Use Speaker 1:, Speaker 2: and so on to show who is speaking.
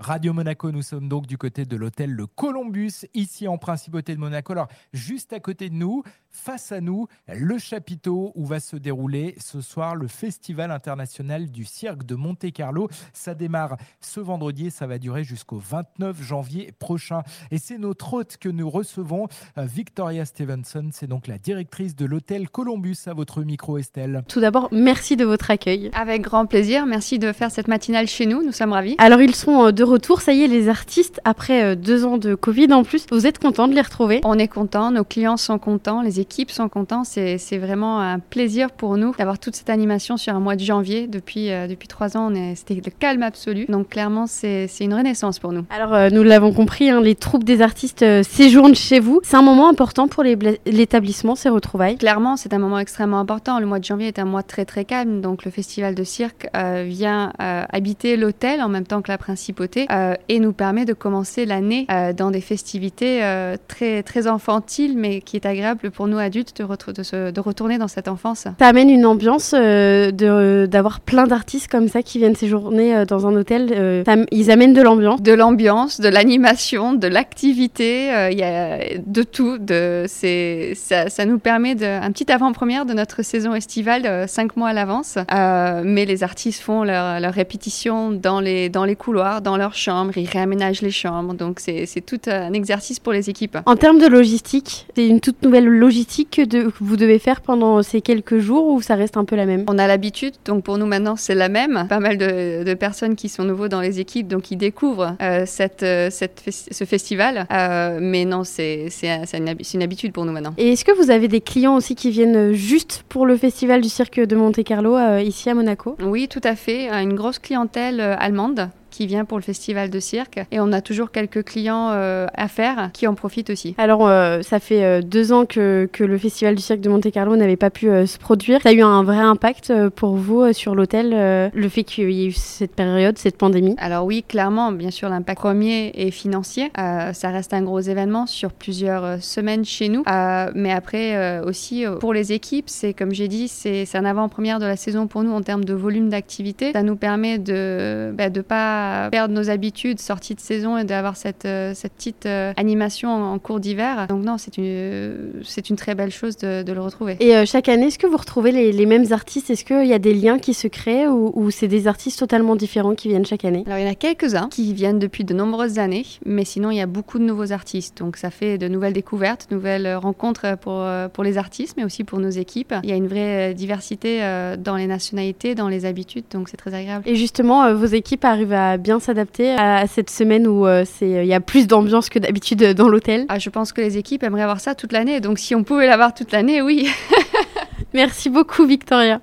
Speaker 1: Radio Monaco, nous sommes donc du côté de l'hôtel Le Columbus, ici en Principauté de Monaco. Alors, juste à côté de nous, face à nous, le chapiteau où va se dérouler ce soir le Festival international du cirque de Monte-Carlo. Ça démarre ce vendredi et ça va durer jusqu'au 29 janvier prochain. Et c'est notre hôte que nous recevons, euh, Victoria Stevenson. C'est donc la directrice de l'hôtel Columbus à votre micro, Estelle.
Speaker 2: Tout d'abord, merci de votre accueil.
Speaker 3: Avec grand plaisir. Merci de faire cette matinale chez nous. Nous sommes ravis.
Speaker 2: Alors, ils sont euh, de retour. Ça y est, les artistes, après euh, deux ans de Covid en plus, vous êtes contents de les retrouver?
Speaker 3: On est contents, nos clients sont contents, les équipes sont contents. C'est vraiment un plaisir pour nous d'avoir toute cette animation sur un mois de janvier. Depuis, euh, depuis trois ans, c'était le calme absolu. Donc clairement, c'est une renaissance pour nous.
Speaker 2: Alors, euh, nous l'avons compris, hein, les troupes des artistes séjournent chez vous. C'est un moment important pour l'établissement, ces retrouvailles
Speaker 3: Clairement, c'est un moment extrêmement important. Le mois de janvier est un mois très très calme. Donc le festival de cirque vient habiter l'hôtel en même temps que la principauté et nous permet de commencer l'année euh, dans des festivités euh, très, très infantiles, mais qui est agréable pour nous adultes de, de, de retourner dans cette enfance.
Speaker 2: Ça amène une ambiance euh, d'avoir plein d'artistes comme ça qui viennent séjourner dans un hôtel. ils amènent de l'ambiance.
Speaker 3: De l'ambiance, de l'animation, de l'activité, il y a de tout. De, ça, ça nous permet de, un petit avant-première de notre saison estivale cinq mois à l'avance. mais les artistes font leur, leur répétition dans les, dans les couloirs, dans leurs chambres ils réaménagent les chambres. Donc c'est tout un exercice pour les équipes.
Speaker 2: En termes de logistique, c'est une toute nouvelle logistique que, vous devez faire pendant ces quelques jours ou ça reste un peu la même?
Speaker 3: On a l'habitude, donc pour nous maintenant c'est la même. Pas mal de, personnes qui sont nouveaux dans les équipes, donc ils découvrent euh, cette, euh, ce festival. Euh, mais non, c'est une, une, habitude pour nous maintenant.
Speaker 2: Et est-ce que vous avez des clients aussi qui viennent juste pour le festival du cirque de Monte-Carlo ici à Monaco?
Speaker 3: Oui, tout à fait. Une grosse clientèle allemande qui vient pour le festival de cirque. Et on a toujours quelques clients euh, à faire qui en profitent aussi.
Speaker 2: Alors, euh, ça fait euh, deux ans que, que, le festival du cirque de Monte-Carlo n'avait pas pu se produire. Ça a eu un vrai impact pour vous sur l'hôtel, le fait qu'il y ait eu cette période, cette pandémie?
Speaker 3: Alors oui, clairement, bien sûr, l'impact premier est financier. ça reste un gros événement sur plusieurs semaines chez nous. mais après, aussi, pour les équipes, c'est comme j'ai dit, c'est un avant-première de la saison pour nous en termes de volume d'activité. Ça nous permet de ne bah, de pas perdre nos habitudes sorties de saison et d'avoir cette, euh, cette petite euh, animation en, cours d'hiver. Donc non, c'est une, c'est une très belle chose de, le retrouver.
Speaker 2: Et euh, chaque année, est-ce que vous retrouvez les, les mêmes artistes? Est-ce qu'il y a des liens qui se créent ou, ou c'est des artistes totalement différents qui viennent chaque année?
Speaker 3: Alors il y en a quelques-uns qui viennent depuis de nombreuses années, mais sinon il y a beaucoup de nouveaux artistes. Donc ça fait de nouvelles découvertes, nouvelles rencontres pour, pour les artistes, mais aussi pour nos équipes. Il y a une vraie diversité dans les nationalités, dans les habitudes, donc c'est très agréable.
Speaker 2: Et justement, vos équipes arrivent à bien s'adapter à cette semaine où euh, c'est il y a plus d'ambiance que d'habitude dans l'hôtel
Speaker 3: ah, Je pense que les équipes aimeraient avoir ça toute l'année. Donc si on pouvait l'avoir toute l'année, oui.
Speaker 2: Merci beaucoup Victoria.